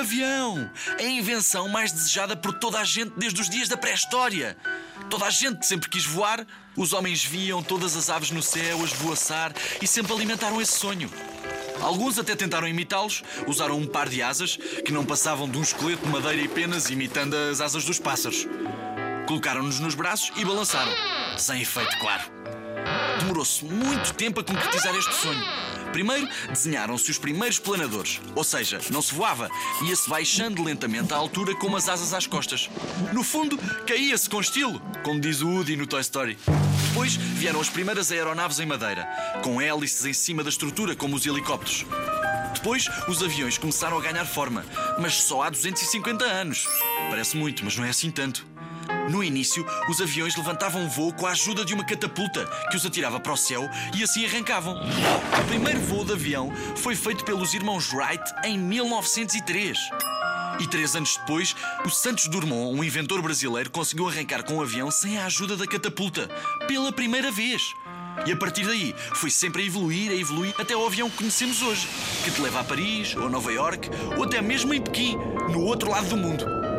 avião! A invenção mais desejada por toda a gente desde os dias da pré-história. Toda a gente sempre quis voar, os homens viam todas as aves no céu a esvoaçar e sempre alimentaram esse sonho. Alguns até tentaram imitá-los, usaram um par de asas que não passavam de um esqueleto de madeira e penas, imitando as asas dos pássaros. Colocaram-nos nos braços e balançaram. Sem efeito, claro. Demorou-se muito tempo a concretizar este sonho. Primeiro, desenharam-se os primeiros planadores, ou seja, não se voava, ia-se baixando lentamente à altura com umas asas às costas. No fundo, caía-se com estilo, como diz o Woody no Toy Story. Depois vieram as primeiras aeronaves em madeira, com hélices em cima da estrutura, como os helicópteros. Depois, os aviões começaram a ganhar forma, mas só há 250 anos. Parece muito, mas não é assim tanto. No início, os aviões levantavam voo com a ajuda de uma catapulta que os atirava para o céu e assim arrancavam. O primeiro voo de avião foi feito pelos irmãos Wright em 1903. E três anos depois, o Santos Dumont, um inventor brasileiro, conseguiu arrancar com o avião sem a ajuda da catapulta. Pela primeira vez. E a partir daí, foi sempre a evoluir, a evoluir, até o avião que conhecemos hoje, que te leva a Paris, ou Nova York, ou até mesmo em Pequim, no outro lado do mundo.